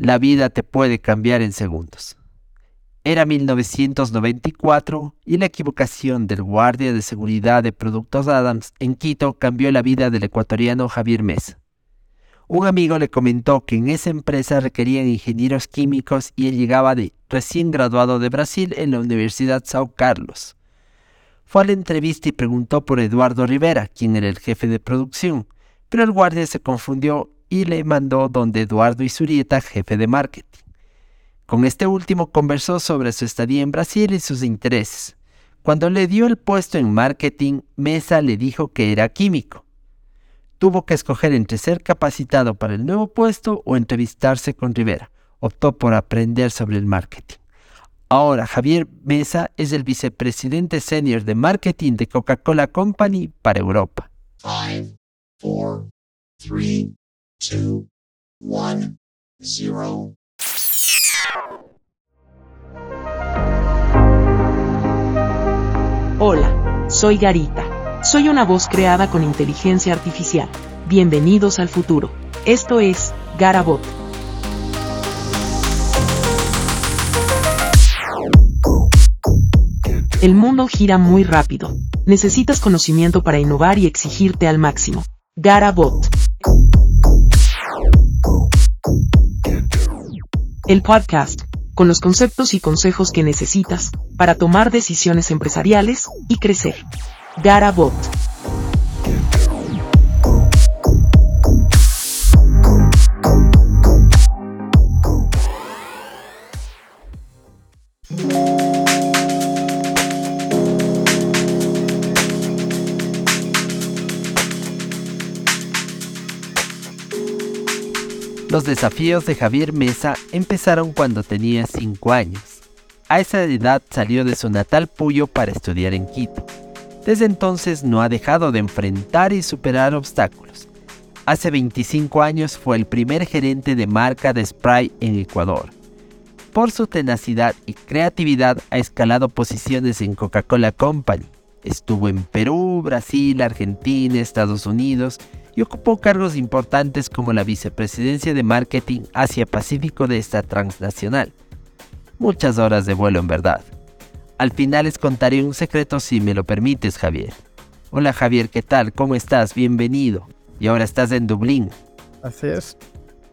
la vida te puede cambiar en segundos. Era 1994 y la equivocación del guardia de seguridad de Productos Adams en Quito cambió la vida del ecuatoriano Javier Mesa. Un amigo le comentó que en esa empresa requerían ingenieros químicos y él llegaba de recién graduado de Brasil en la Universidad São Carlos. Fue a la entrevista y preguntó por Eduardo Rivera, quien era el jefe de producción, pero el guardia se confundió y le mandó donde Eduardo Isurieta, jefe de marketing. Con este último conversó sobre su estadía en Brasil y sus intereses. Cuando le dio el puesto en marketing, Mesa le dijo que era químico. Tuvo que escoger entre ser capacitado para el nuevo puesto o entrevistarse con Rivera. Optó por aprender sobre el marketing. Ahora Javier Mesa es el vicepresidente senior de marketing de Coca-Cola Company para Europa. Hola, soy Garita. Soy una voz creada con inteligencia artificial. Bienvenidos al futuro. Esto es Garabot. El mundo gira muy rápido. Necesitas conocimiento para innovar y exigirte al máximo. Garabot. El podcast, con los conceptos y consejos que necesitas para tomar decisiones empresariales y crecer. Garabot. Los desafíos de Javier Mesa empezaron cuando tenía 5 años. A esa edad salió de su natal Puyo para estudiar en Quito. Desde entonces no ha dejado de enfrentar y superar obstáculos. Hace 25 años fue el primer gerente de marca de spray en Ecuador. Por su tenacidad y creatividad ha escalado posiciones en Coca-Cola Company. Estuvo en Perú, Brasil, Argentina, Estados Unidos y ocupó cargos importantes como la vicepresidencia de marketing Asia-Pacífico de esta transnacional. Muchas horas de vuelo en verdad. Al final les contaré un secreto si me lo permites, Javier. Hola Javier, ¿qué tal? ¿Cómo estás? Bienvenido. Y ahora estás en Dublín. Así es.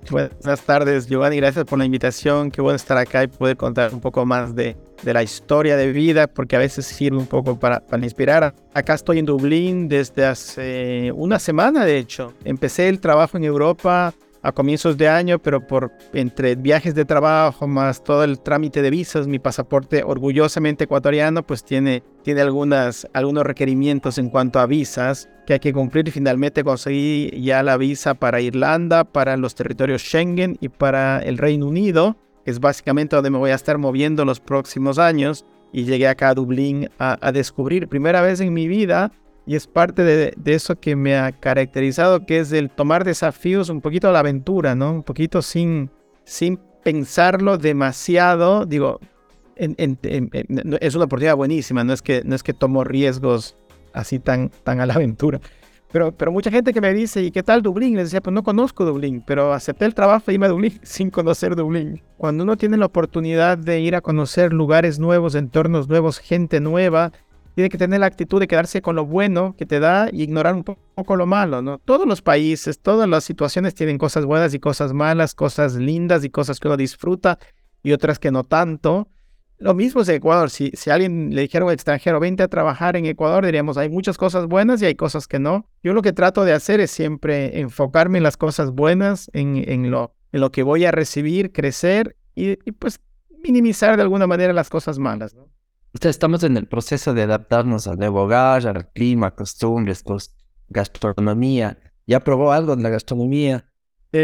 Buenas tardes, Giovanni. Gracias por la invitación. Qué bueno estar acá y poder contar un poco más de, de la historia de vida, porque a veces sirve un poco para, para, inspirar. Acá estoy en Dublín desde hace una semana, de hecho. Empecé el trabajo en Europa a comienzos de año, pero por entre viajes de trabajo más todo el trámite de visas, mi pasaporte orgullosamente ecuatoriano, pues tiene, tiene algunas, algunos requerimientos en cuanto a visas que hay que cumplir y finalmente conseguí ya la visa para Irlanda, para los territorios Schengen y para el Reino Unido, que es básicamente donde me voy a estar moviendo los próximos años. Y llegué acá a Dublín a, a descubrir, primera vez en mi vida, y es parte de, de, eso que me ha caracterizado, que es el tomar desafíos un poquito a la aventura, ¿no? Un poquito sin, sin pensarlo demasiado. Digo, en, en, en, es una oportunidad buenísima, no es que, no es que tomo riesgos así tan, tan a la aventura. Pero, pero mucha gente que me dice, ¿y qué tal Dublín? Les decía, pues no conozco Dublín, pero acepté el trabajo y irme a Dublín sin conocer Dublín. Cuando uno tiene la oportunidad de ir a conocer lugares nuevos, entornos nuevos, gente nueva, tiene que tener la actitud de quedarse con lo bueno que te da y ignorar un poco lo malo, ¿no? Todos los países, todas las situaciones tienen cosas buenas y cosas malas, cosas lindas y cosas que uno disfruta y otras que no tanto. Lo mismo es Ecuador. Si, si alguien le dijera a extranjero, vente a trabajar en Ecuador, diríamos, hay muchas cosas buenas y hay cosas que no. Yo lo que trato de hacer es siempre enfocarme en las cosas buenas, en, en, lo, en lo que voy a recibir, crecer y, pues minimizar de alguna manera las cosas malas. Estamos en el proceso de adaptarnos al nuevo hogar, al clima, costumbres, gastronomía. ¿Ya probó algo de la gastronomía?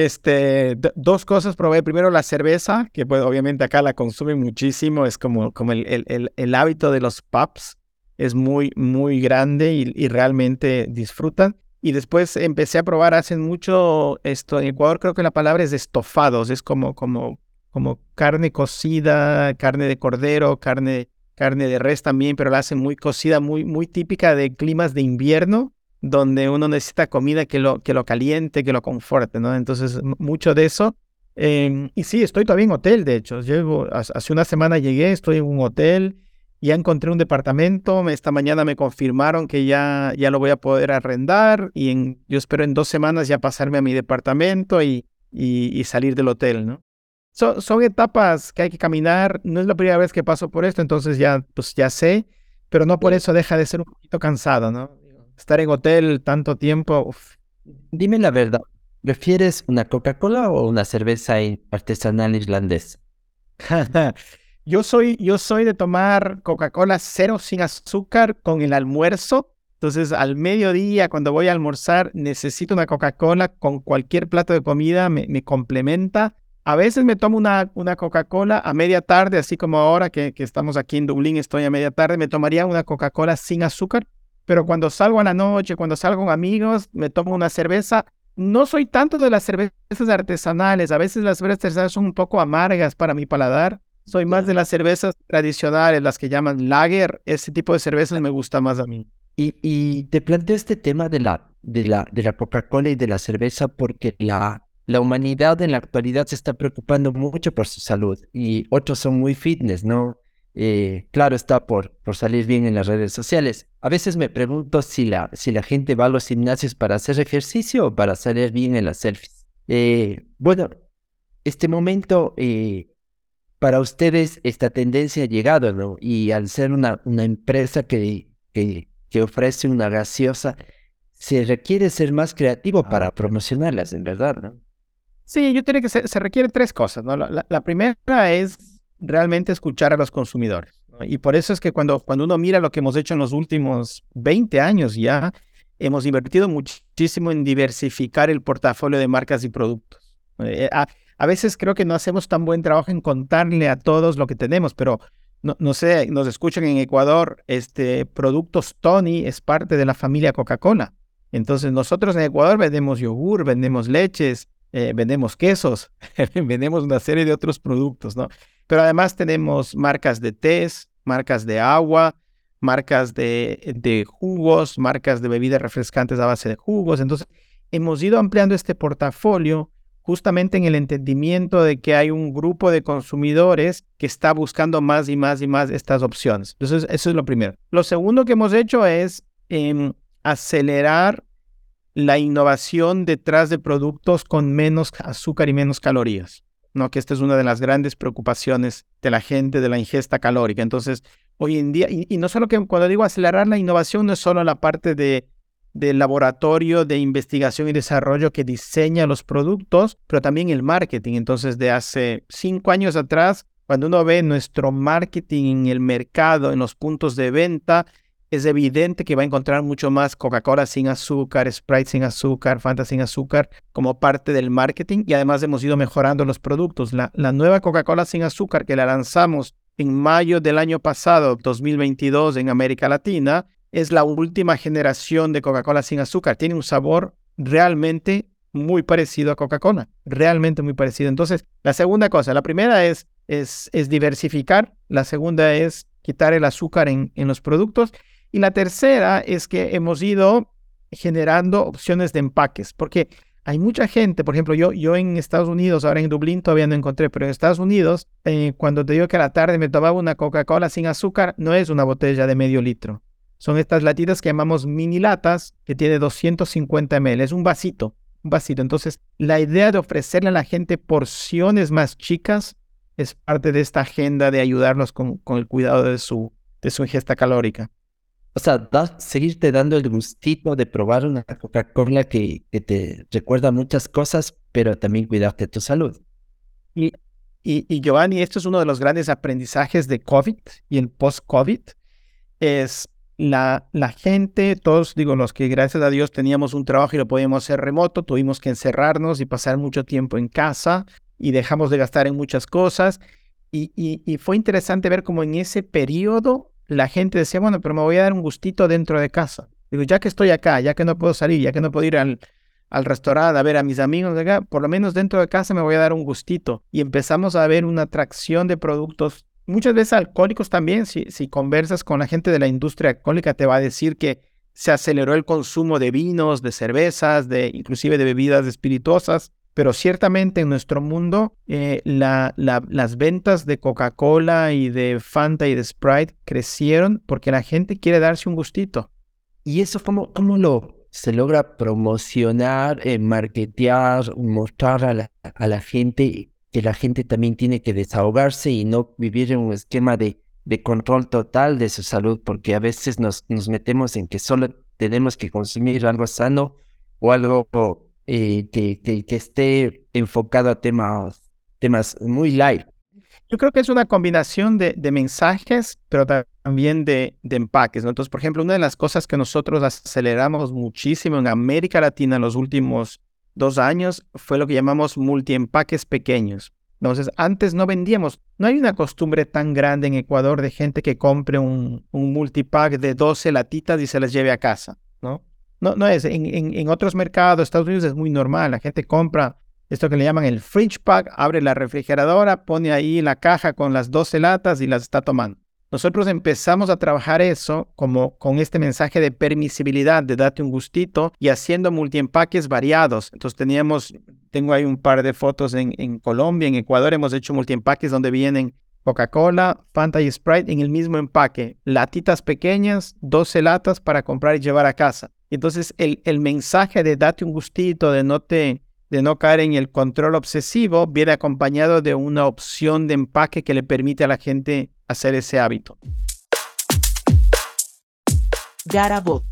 Este, dos cosas probé. Primero la cerveza, que pues obviamente acá la consumen muchísimo. Es como, como el, el, el, hábito de los pubs. Es muy, muy grande y, realmente disfrutan. Y después empecé a probar hace mucho esto. En Ecuador creo que la palabra es estofados. Es como, como, como carne cocida, carne de cordero, carne carne de res también, pero la hacen muy cocida, muy, muy típica de climas de invierno, donde uno necesita comida que lo, que lo caliente, que lo conforte, ¿no? Entonces, mucho de eso. Em, y sí, estoy todavía en hotel, de hecho. Llevo, hace una semana llegué, estoy en un hotel, ya encontré un departamento, esta mañana me confirmaron que ya, ya lo voy a poder arrendar y en, yo espero en dos semanas ya pasarme a mi departamento y, y, salir del hotel, ¿no? son etapas que hay que caminar, no es la primera vez que paso por esto, entonces ya, pues ya sé, pero no por eso deja de ser un poquito cansado, ¿no? Estar en hotel tanto tiempo. Dime la verdad, ¿prefieres una Coca-Cola o una cerveza artesanal irlandesa? yo, soy, yo soy de tomar Coca-Cola cero sin azúcar con el almuerzo. Entonces, al mediodía, cuando voy a almorzar, necesito una Coca-Cola con cualquier plato de comida, me, me complementa. A veces me tomo una, una Coca-Cola a media tarde, así como ahora que, que, estamos aquí en Dublín, estoy a media tarde, me tomaría una Coca-Cola sin azúcar pero cuando salgo a la noche, cuando salgo con amigos, me tomo una cerveza. No soy tanto de las cervezas artesanales, a veces las cervezas artesanales son un poco amargas para mi paladar. Soy más de las cervezas tradicionales, las que llaman lager. Ese tipo de cervezas me gusta más a mí. Y, y te planteo este tema de la, de la, de la Coca-Cola y de la cerveza porque la, la humanidad en la actualidad se está preocupando mucho por su salud y otros son muy fitness, ¿no? Eh, claro está por, por salir bien en las redes sociales. A veces me pregunto si la, si la gente va a los gimnasios para hacer ejercicio o para salir bien en las selfies. Eh, bueno, este momento, eh, para ustedes esta tendencia ha llegado, ¿no? Y al ser una, una empresa que, que, que ofrece una gaseosa, se requiere ser más creativo para promocionarlas, en verdad, ¿no? Sí, yo creo que se, se requiere tres cosas, ¿no? La, la primera es realmente escuchar a los consumidores. Y por eso es que cuando, cuando uno mira lo que hemos hecho en los últimos 20 años ya, hemos invertido muchísimo en diversificar el portafolio de marcas y productos. Eh, a, veces creo que no hacemos tan buen trabajo en contarle a todos lo que tenemos, pero no, no sé, nos escuchan en Ecuador, este Productos Tony es parte de la familia Coca-Cola. Entonces nosotros en Ecuador vendemos yogur, vendemos leches, eh, vendemos quesos, vendemos una serie de otros productos, ¿no? Pero además tenemos marcas de tés, marcas de agua, marcas de, jugos, marcas de bebidas refrescantes a base de jugos. Entonces, hemos ido ampliando este portafolio justamente en el entendimiento de que hay un grupo de consumidores que está buscando más y más y más estas opciones. Entonces, eso es lo primero. Lo segundo que hemos hecho es em, acelerar la innovación detrás de productos con menos azúcar y menos calorías. ¿No? Que esta es una de las grandes preocupaciones de la gente de la ingesta calórica. Entonces, hoy en día, y, no solo que cuando digo acelerar la innovación, no es solo la parte de, del laboratorio de investigación y desarrollo que diseña los productos, pero también el marketing. Entonces, de hace cinco años atrás, cuando uno ve nuestro marketing en el mercado, en los puntos de venta, es evidente que va a encontrar mucho más Coca-Cola sin azúcar, Sprite sin azúcar, Fanta sin azúcar como parte del marketing y además hemos ido mejorando los productos. La, nueva Coca-Cola sin azúcar que la lanzamos en mayo del año pasado, 2022, en América Latina, es la última generación de Coca-Cola sin azúcar. Tiene un sabor realmente muy parecido a Coca-Cola, realmente muy parecido. Entonces, la segunda cosa, la primera es, es, diversificar, la segunda es quitar el azúcar en los productos y la tercera es que hemos ido generando opciones de empaques, porque hay mucha gente, por ejemplo, yo, yo en Estados Unidos, ahora en Dublín todavía no encontré, pero en Estados Unidos, eh, cuando te digo que a la tarde me tomaba una Coca-Cola sin azúcar, no es una botella de medio litro. Son estas latitas que llamamos mini latas, que tiene 250 ml, es un vasito, un vasito. Entonces, la idea de ofrecerle a la gente porciones más chicas es parte de esta agenda de ayudarlos con, con el cuidado de su, de su ingesta calórica. O sea, seguirte dando el gustito de probar una Coca-Cola que, que, te recuerda muchas cosas, pero también cuidarte tu salud. Y, y, y, Giovanni, esto es uno de los grandes aprendizajes de COVID y el post-COVID, es la, la gente, todos, digo, los que gracias a Dios teníamos un trabajo y lo podíamos hacer remoto, tuvimos que encerrarnos y pasar mucho tiempo en casa y dejamos de gastar en muchas cosas. Y, y, y fue interesante ver cómo en ese periodo la gente decía, bueno, pero me voy a dar un gustito dentro de casa. Digo, ya que estoy acá, ya que no puedo salir, ya que no puedo ir al, al restaurante a ver a mis amigos por lo menos dentro de casa me voy a dar un gustito. Y empezamos a ver una atracción de productos, muchas veces alcohólicos también. Si, si conversas con la gente de la industria alcohólica, te va a decir que se aceleró el consumo de vinos, de cervezas, de inclusive de bebidas espirituosas. Pero ciertamente en nuestro mundo eh, las ventas de Coca-Cola y de Fanta y de Sprite crecieron porque la gente quiere darse un gustito. ¿Y eso cómo, cómo lo se logra promocionar, eh, marketear, mostrar a la, gente que la gente también tiene que desahogarse y no vivir en un esquema de, control total de su salud, porque a veces nos metemos en que solo tenemos que consumir algo sano o algo eh, que, que, esté enfocado a temas, temas muy light. Yo creo que es una combinación de, de mensajes, pero también de, de empaques. Entonces, por ejemplo, una de las cosas que nosotros aceleramos muchísimo en América Latina en los últimos dos años fue lo que llamamos multiempaques pequeños. Entonces, antes no vendíamos, no hay una costumbre tan grande en Ecuador de gente que compre un, un multipack de 12 latitas y se las lleve a casa, ¿no? No, no es, en, en, otros mercados, Estados Unidos es muy normal, la gente compra esto que le llaman el fridge pack, abre la refrigeradora, pone ahí la caja con las 12 latas y las está tomando. Nosotros empezamos a trabajar eso como con este mensaje de permisibilidad, de date un gustito y haciendo multiempaques variados. Entonces teníamos, tengo ahí un par de fotos en, en Colombia, en Ecuador hemos hecho multiempaques donde vienen Coca-Cola, Fanta y Sprite en el mismo empaque, latitas pequeñas, 12 latas para comprar y llevar a casa. Entonces el, el mensaje de date un gustito, de no te de no caer en el control obsesivo, viene acompañado de una opción de empaque que le permite a la gente hacer ese hábito. Garabot.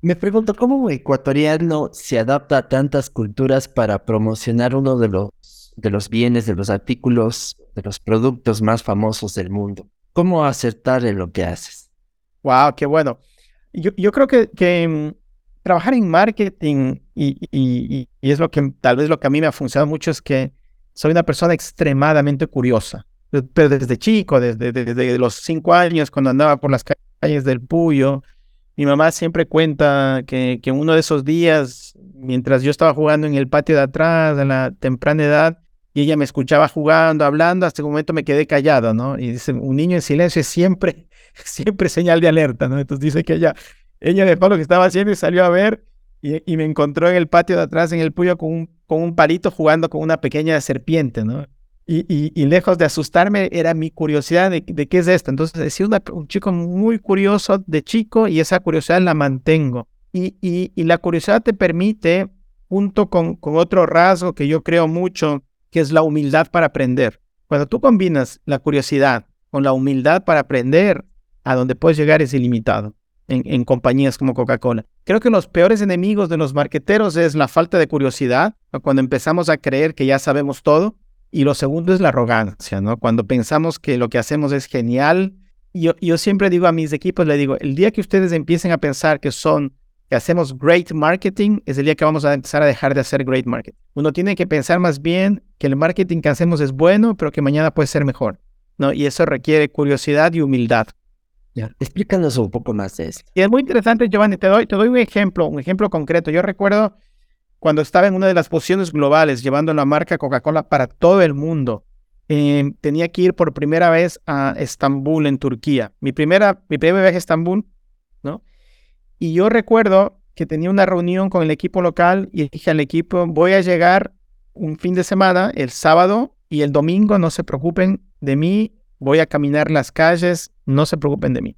Me pregunto, ¿cómo un ecuatoriano se adapta a tantas culturas para promocionar uno de los, de los bienes, de los artículos, de los productos más famosos del mundo? ¿Cómo acertar en lo que haces? Wow, qué bueno. Yo, yo creo que, que mm, trabajar en marketing y, y, y, es lo que tal vez lo que a mí me ha funcionado mucho es que soy una persona extremadamente curiosa. Pero desde chico, desde, desde los cinco años, cuando andaba por las calles del Puyo, mi mamá siempre cuenta que, que uno de esos días, mientras yo estaba jugando en el patio de atrás, en la temprana edad, y ella me escuchaba jugando, hablando, hasta un momento me quedé callado, ¿no? Y dice, un niño en silencio es siempre, siempre señal de alerta, ¿no? Entonces dice que ella, ella dejó lo que estaba haciendo y salió a ver y, me encontró en el patio de atrás, en el puyo, con un, con un palito jugando con una pequeña serpiente, ¿no? Y, y, lejos de asustarme, era mi curiosidad de, qué es esto. Entonces, he sido un chico muy curioso de chico y esa curiosidad la mantengo. Y, y la curiosidad te permite, junto con, con otro rasgo que yo creo mucho, que es la humildad para aprender. Cuando tú combinas la curiosidad con la humildad para aprender, a donde puedes llegar es ilimitado en, compañías como Coca-Cola. Creo que los peores enemigos de los marqueteros es la falta de curiosidad, cuando empezamos a creer que ya sabemos todo. Y lo segundo es la arrogancia, ¿no? Cuando pensamos que lo que hacemos es genial. Yo, yo siempre digo a mis equipos, le digo, el día que ustedes empiecen a pensar que son, que hacemos great marketing, es el día que vamos a empezar a dejar de hacer great marketing. Uno tiene que pensar más bien que el marketing que hacemos es bueno, pero que mañana puede ser mejor, ¿no? Y eso requiere curiosidad y humildad. Explícanos un poco más de esto. Y es muy interesante, Giovanni. Te doy, te doy un ejemplo, un ejemplo concreto. Yo recuerdo cuando estaba en una de las posiciones globales llevando la marca Coca-Cola para todo el mundo. Em, tenía que ir por primera vez a Estambul, en Turquía. Mi primera, mi primer viaje a Estambul, ¿no? Y yo recuerdo que tenía una reunión con el equipo local y dije al equipo, voy a llegar un fin de semana, el sábado y el domingo, no se preocupen de mí, voy a caminar las calles, no se preocupen de mí.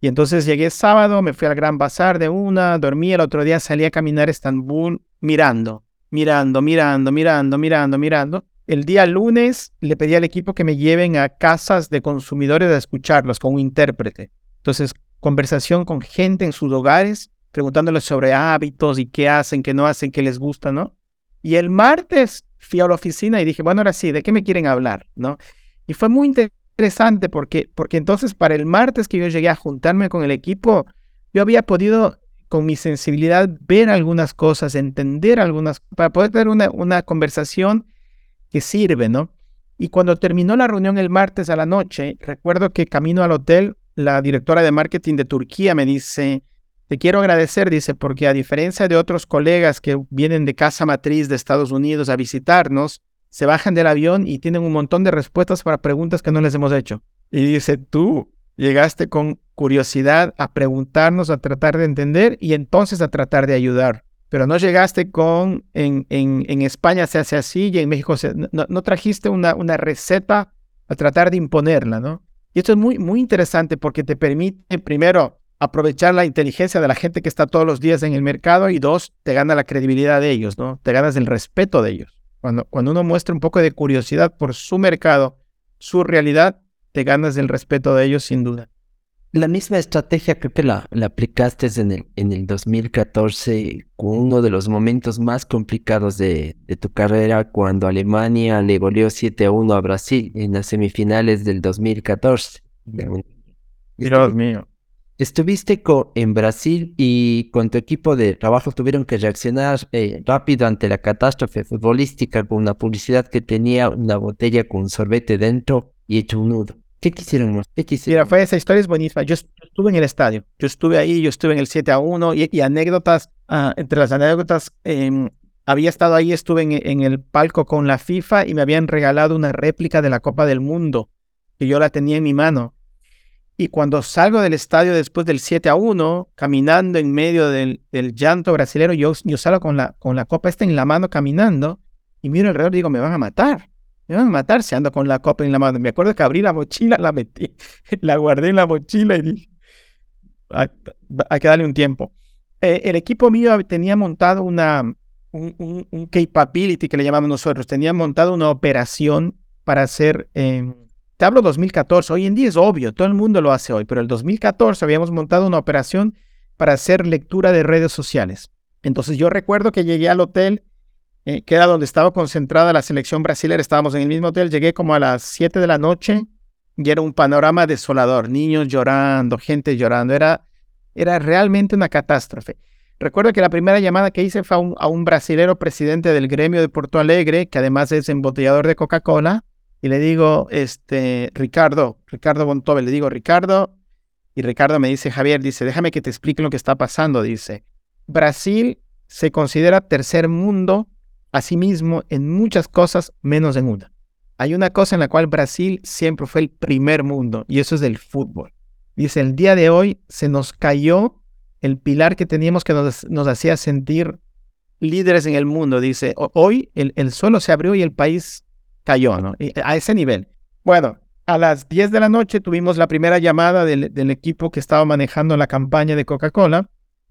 Y entonces llegué sábado, me fui al Gran Bazar de una, dormí, el otro día salí a caminar Estambul mirando, mirando, mirando, mirando, mirando, mirando. El día lunes le pedí al equipo que me lleven a casas de consumidores a escucharlos con un intérprete. Entonces, conversación con gente en sus hogares, preguntándoles sobre hábitos y qué hacen, qué no hacen, qué les gusta, ¿no? Y el martes fui a la oficina y dije, bueno, ahora sí, ¿de qué me quieren hablar? ¿no? Y fue muy interesante porque, porque entonces para el martes que yo llegué a juntarme con el equipo, yo había podido con mi sensibilidad ver algunas cosas, entender algunas, para poder tener una, una conversación que sirve, ¿no? Y cuando terminó la reunión el martes a la noche, recuerdo que camino al hotel, la directora de marketing de Turquía me dice, te quiero agradecer, dice, porque a diferencia de otros colegas que vienen de casa matriz de Estados Unidos a visitarnos, se bajan del avión y tienen un montón de respuestas para preguntas que no les hemos hecho. Y dice, tú llegaste con curiosidad a preguntarnos, a tratar de entender y entonces a tratar de ayudar. pero no llegaste con, en, en, en España se hace así y en México se, no, no, trajiste una, una receta a tratar de imponerla, ¿no? Y esto es muy, muy interesante porque te permite, primero, aprovechar la inteligencia de la gente que está todos los días en el mercado y dos, te gana la credibilidad de ellos, ¿no? Te ganas el respeto de ellos. Cuando, cuando uno muestra un poco de curiosidad por su mercado, su realidad, te ganas el respeto de ellos sin duda. La misma estrategia creo que la, la aplicaste en el, en el 2014 con uno de los momentos más complicados de, de tu carrera cuando Alemania le goleó 7 a 1 a Brasil en las semifinales del 2014. Dios mío. Estuviste en Brasil y con tu equipo de trabajo tuvieron que reaccionar eh, rápido ante la catástrofe futbolística con una publicidad que tenía una botella con sorbete dentro y hecho un nudo. ¿Qué quisieron? ¿Qué quisieron? Mira, fue esa historia es buenísima. Yo estuve en el estadio. Yo estuve ahí, yo estuve en el 7 a 1 y, anécdotas, ah, entre las anécdotas, em, había estado ahí, estuve en, el palco con la FIFA y me habían regalado una réplica de la Copa del Mundo que yo la tenía en mi mano. Y cuando salgo del estadio después del 7 a 1, caminando en medio del, llanto brasilero, yo, yo salgo con la, con la copa esta en la mano caminando y miro alrededor y digo, me van a matar me van a matar si ando con la copa en la mano. Me acuerdo que abrí la mochila, la metí, la guardé en la mochila y dije, hay, que darle un tiempo. Eh, el equipo mío tenía montado una, un, un, capability que le llamamos nosotros, tenía montado una operación para hacer, eh, te hablo 2014, hoy en día es obvio, todo el mundo lo hace hoy, pero el 2014 habíamos montado una operación para hacer lectura de redes sociales. Entonces yo recuerdo que llegué al hotel eh, que era donde estaba concentrada la selección brasileña. Estábamos en el mismo hotel, llegué como a las 7 de la noche y era un panorama desolador, niños llorando, gente llorando, era, era realmente una catástrofe. Recuerdo que la primera llamada que hice fue a un, a brasilero presidente del gremio de Porto Alegre, que además es embotellador de Coca-Cola, y le digo, este, Ricardo, Ricardo Bontove, le digo, Ricardo, y Ricardo me dice, Javier, dice, déjame que te explique lo que está pasando, dice, Brasil se considera tercer mundo Asimismo, en muchas cosas menos en una. Hay una cosa en la cual Brasil siempre fue el primer mundo y eso es el fútbol. Dice, el día de hoy se nos cayó el pilar que teníamos que nos, hacía sentir líderes en el mundo. Dice, hoy el, el, suelo se abrió y el país cayó, ¿no? a ese nivel. Bueno, a las 10 de la noche tuvimos la primera llamada del equipo que estaba manejando la campaña de Coca-Cola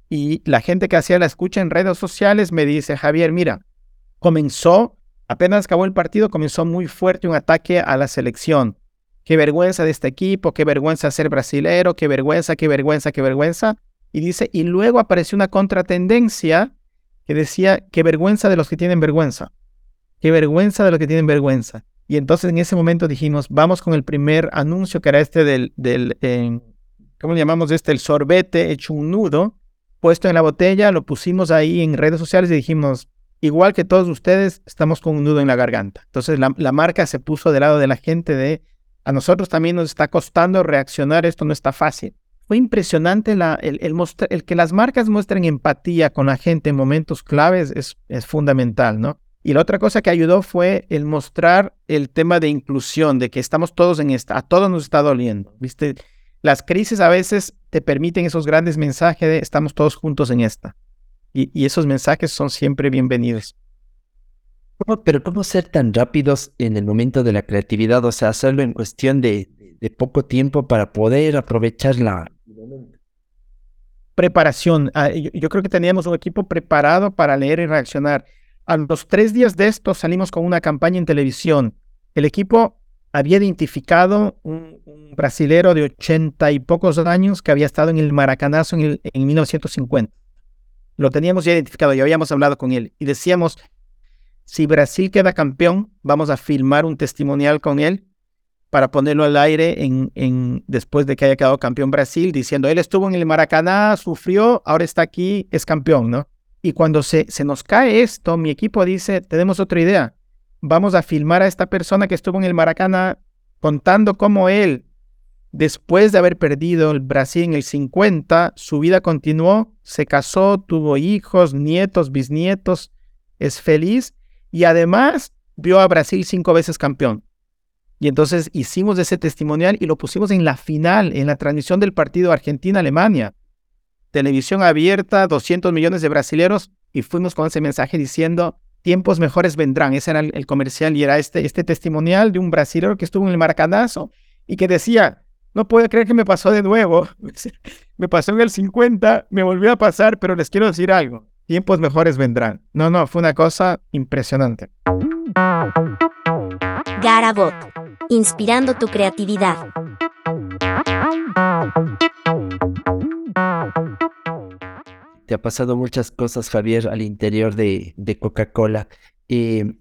y la gente que hacía la escucha en redes sociales me dice, Javier, mira, comenzó, apenas acabó el partido, comenzó muy fuerte un ataque a la selección. Qué vergüenza de este equipo, qué vergüenza ser brasilero, qué vergüenza, qué vergüenza, qué vergüenza. Y dice, y luego apareció una contratendencia que decía, qué vergüenza de los que tienen vergüenza. Qué vergüenza de los que tienen vergüenza. Y entonces en ese momento dijimos, vamos con el primer anuncio que era este del, del eh, ¿cómo le llamamos este? El sorbete hecho un nudo, puesto en la botella, lo pusimos ahí en redes sociales y dijimos, igual que todos ustedes, estamos con un nudo en la garganta. Entonces la, marca se puso del lado de la gente de, a nosotros también nos está costando reaccionar, esto no está fácil. Fue impresionante el, que las marcas muestren empatía con la gente en momentos claves es, es fundamental, ¿no? Y la otra cosa que ayudó fue el mostrar el tema de inclusión, de que estamos todos en esta, a todos nos está doliendo, ¿viste? Las crisis a veces te permiten esos grandes mensajes de estamos todos juntos en esta. Y, esos mensajes son siempre bienvenidos. pero ¿cómo ser tan rápidos en el momento de la creatividad? O sea, hacerlo en cuestión de, poco tiempo para poder aprovechar la... Preparación. Ah, yo, creo que teníamos un equipo preparado para leer y reaccionar. A los tres días de esto salimos con una campaña en televisión. El equipo había identificado un, brasilero de ochenta y pocos años que había estado en el Maracanazo en, el, en 1950 lo teníamos ya identificado, ya habíamos hablado con él y decíamos, si Brasil queda campeón, vamos a filmar un testimonial con él para ponerlo al aire en, después de que haya quedado campeón Brasil, diciendo, él estuvo en el Maracaná, sufrió, ahora está aquí, es campeón, ¿no? Y cuando se, se nos cae esto, mi equipo dice, tenemos otra idea, vamos a filmar a esta persona que estuvo en el Maracaná contando cómo él Después de haber perdido el Brasil en el 50, su vida continuó, se casó, tuvo hijos, nietos, bisnietos, es feliz y además vio a Brasil cinco veces campeón. Y entonces hicimos ese testimonial y lo pusimos en la final, en la transmisión del partido Argentina-Alemania. Televisión abierta, 200 millones de brasileros y fuimos con ese mensaje diciendo, tiempos mejores vendrán. Ese era el, comercial y era este, este testimonial de un brasileño que estuvo en el maracanazo y que decía, no puedo creer que me pasó de nuevo. me pasó en el 50, me volvió a pasar, pero les quiero decir algo. Tiempos mejores vendrán. No, no, fue una cosa impresionante. Garabot. Inspirando tu creatividad. Te ha pasado muchas cosas, Javier, al interior de, Coca-Cola. Eh,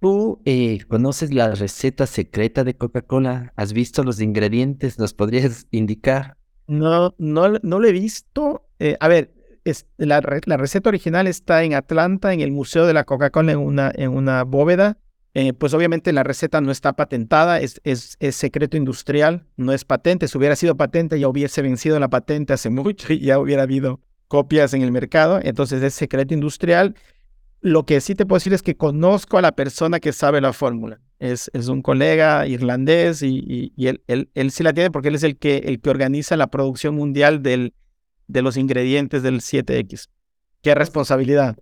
¿Tú eh, conoces la receta secreta de Coca-Cola? ¿Has visto los ingredientes? ¿Nos podrías indicar? No, no, no lo he visto. Eh, a ver, es, la, receta original está en Atlanta, en el Museo de la Coca-Cola, en una, en una bóveda. pues obviamente la receta no está patentada, es, es, es, secreto industrial, no es patente. Si hubiera sido patente ya hubiese vencido la patente hace mucho y ya hubiera habido copias en el mercado, entonces es secreto industrial. Lo que sí te puedo decir es que conozco a la persona que sabe la fórmula. Es, es un colega irlandés y, y, él, él, él, sí la tiene porque él es el que, el que organiza la producción mundial del, de los ingredientes del 7X. Qué responsabilidad.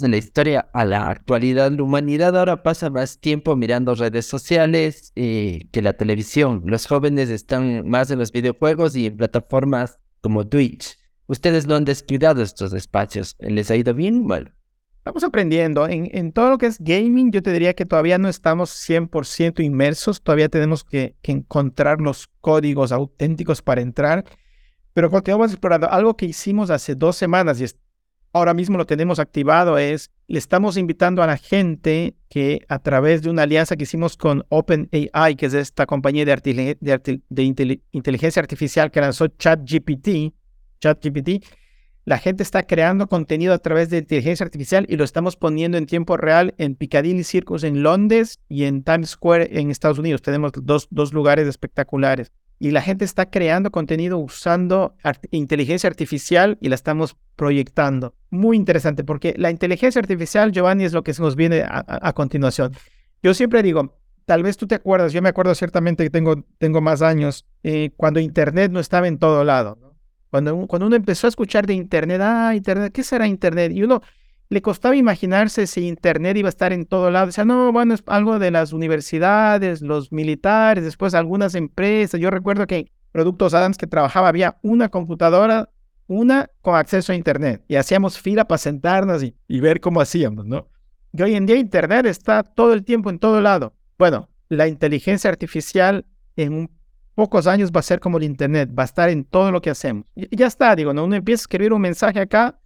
de la historia a la actualidad, la humanidad ahora pasa más tiempo mirando redes sociales eh, que la televisión. Los jóvenes están más en los videojuegos y en plataformas como Twitch. Ustedes no han descuidado estos espacios. ¿Les ha ido bien o mal? Estamos aprendiendo. En, todo lo que es gaming, yo te diría que todavía no estamos 100% inmersos. Todavía tenemos que, que, encontrar los códigos auténticos para entrar. Pero continuamos explorando. Algo que hicimos hace dos semanas y ahora mismo lo tenemos activado es, le estamos invitando a la gente que a través de una alianza que hicimos con OpenAI, que es esta compañía de, de, inteligencia artificial que lanzó ChatGPT, ChatGPT, la gente está creando contenido a través de inteligencia artificial y lo estamos poniendo en tiempo real en Piccadilly Circus en Londres y en Times Square en Estados Unidos. Tenemos dos, dos lugares espectaculares y la gente está creando contenido usando inteligencia artificial y la estamos proyectando. Muy interesante porque la inteligencia artificial, Giovanni, es lo que nos viene a, continuación. Yo siempre digo, tal vez tú te acuerdas, yo me acuerdo ciertamente que tengo, tengo más años, eh, cuando Internet no estaba en todo lado. Cuando, cuando uno empezó a escuchar de Internet, ah, Internet, ¿qué será Internet? Y uno le costaba imaginarse si Internet iba a estar en todo lado. O sea, no, bueno, es algo de las universidades, los militares, después algunas empresas. Yo recuerdo que en Productos Adams que trabajaba había una computadora, una con acceso a Internet. Y hacíamos fila para sentarnos y, y ver cómo hacíamos, ¿no? Y hoy en día Internet está todo el tiempo en todo lado. Bueno, la inteligencia artificial en pocos años va a ser como el Internet, va a estar en todo lo que hacemos. Y ya está, digo, ¿no? Uno empieza a escribir un mensaje acá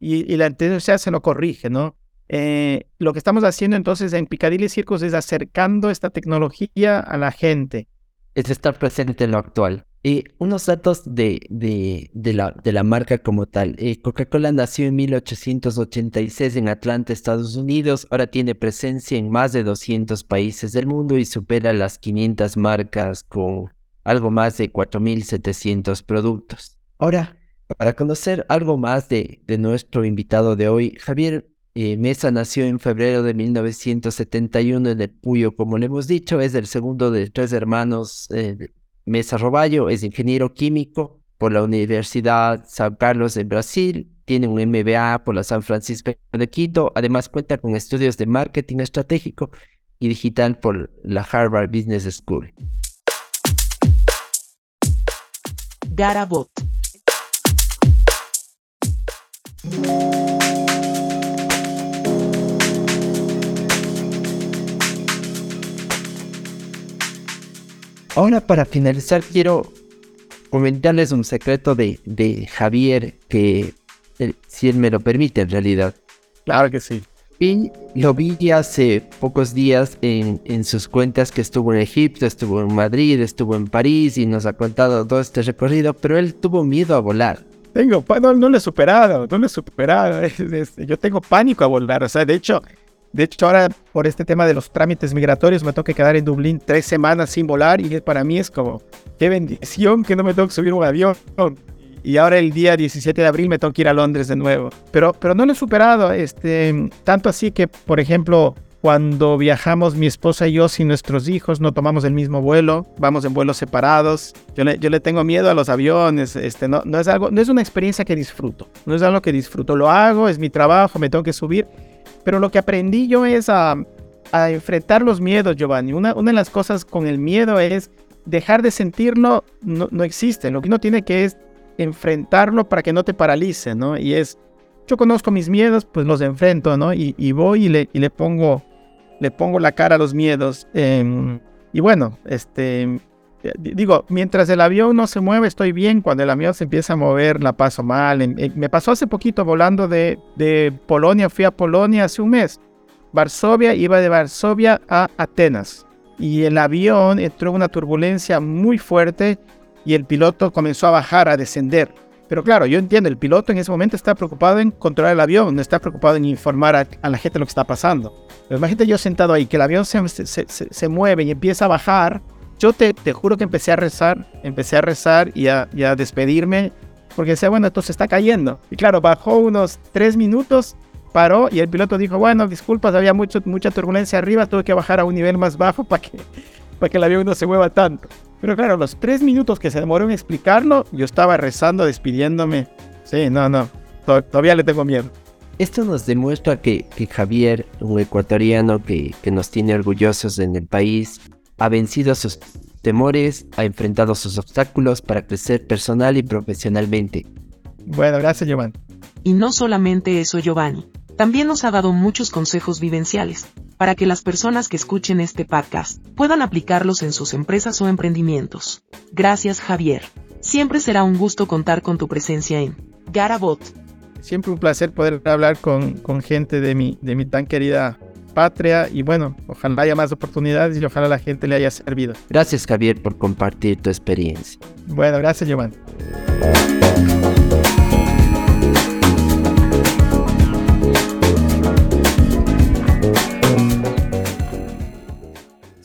y, la inteligencia se lo corrige, ¿no? Eh, lo que estamos haciendo entonces en Piccadilly Circus es acercando esta tecnología a la gente. Es estar presente en lo actual. Y unos datos de, de, de, la, de la marca como tal. Eh, Coca-Cola nació en 1886 en Atlanta, Estados Unidos. Ahora tiene presencia en más de 200 países del mundo y supera las 500 marcas con algo más de 4.700 productos. Ahora, para conocer algo más de, nuestro invitado de hoy, Javier eh, Mesa nació en febrero de 1971 en el Puyo, como le hemos dicho, es el segundo de tres hermanos eh, Mesa Roballo, es ingeniero químico por la Universidad San Carlos de Brasil, tiene un MBA por la San Francisco de Quito, además cuenta con estudios de marketing estratégico y digital por la Harvard Business School. Garabot Ahora para finalizar quiero comentarles un secreto de, de Javier que eh, si él me lo permite en realidad. Claro que sí. Y lo vi hace pocos días en, en, sus cuentas que estuvo en Egipto, estuvo en Madrid, estuvo en París y nos ha contado todo este recorrido, pero él tuvo miedo a volar. Tengo, no, no lo he superado, no lo he superado. yo tengo pánico a volar. O sea, de hecho, de hecho, ahora por este tema de los trámites migratorios me tengo que quedar en Dublín tres semanas sin volar y para mí es como, qué bendición que no me tengo que subir un avión. Y ahora el día 17 de abril me tengo que ir a Londres de nuevo. Pero, pero no lo he superado, este, tanto así que, por ejemplo, Cuando viajamos mi esposa y yo sin nuestros hijos, no tomamos el mismo vuelo, vamos en vuelos separados. Yo le, yo le tengo miedo a los aviones, este, no, no, es algo, no es una experiencia que disfruto, no es algo que disfruto, lo hago, es mi trabajo, me tengo que subir, pero lo que aprendí yo es a, a enfrentar los miedos, Giovanni. Una, una de las cosas con el miedo es dejar de sentirlo, no, no existe, lo que uno tiene que es enfrentarlo para que no te paralice, ¿no? Y es, yo conozco mis miedos, pues los enfrento, ¿no? Y, voy y le, pongo le pongo la cara a los miedos. Eh, y bueno, este, digo, mientras el avión no se mueve, estoy bien. Cuando el avión se empieza a mover, la paso mal. Eh, me pasó hace poquito volando de, de Polonia, fui a Polonia hace un mes. Varsovia, iba de Varsovia a Atenas. Y el avión entró en una turbulencia muy fuerte y el piloto comenzó a bajar, a descender. Pero claro, yo entiendo, el piloto en ese momento está preocupado en controlar el avión, no está preocupado en informar a, a la gente lo que está pasando. Pero imagínate yo sentado ahí, que el avión se, se, se, se mueve y empieza a bajar. Yo te, te, juro que empecé a rezar, empecé a rezar y a, y a despedirme, porque decía, bueno, esto se está cayendo. Y claro, bajó unos tres minutos, paró y el piloto dijo, bueno, disculpas, había mucho, mucha turbulencia arriba, tuve que bajar a un nivel más bajo para que, para que el avión no se mueva tanto. Pero claro, los tres minutos que se demoró en explicarlo, yo estaba rezando, despidiéndome. Sí, no, no, todavía le tengo miedo. Esto nos demuestra que, que Javier, un ecuatoriano que, que, nos tiene orgullosos en el país, ha vencido sus temores, ha enfrentado sus obstáculos para crecer personal y profesionalmente. Bueno, gracias Giovanni. Y no solamente eso Giovanni, también nos ha dado muchos consejos vivenciales, para que las personas que escuchen este podcast puedan aplicarlos en sus empresas o emprendimientos. Gracias Javier. Siempre será un gusto contar con tu presencia en Garabot. Siempre un placer poder hablar con, con gente de mi, de mi tan querida patria y bueno, ojalá haya más oportunidades y ojalá la gente le haya servido. Gracias Javier por compartir tu experiencia. Bueno, gracias Giovanni.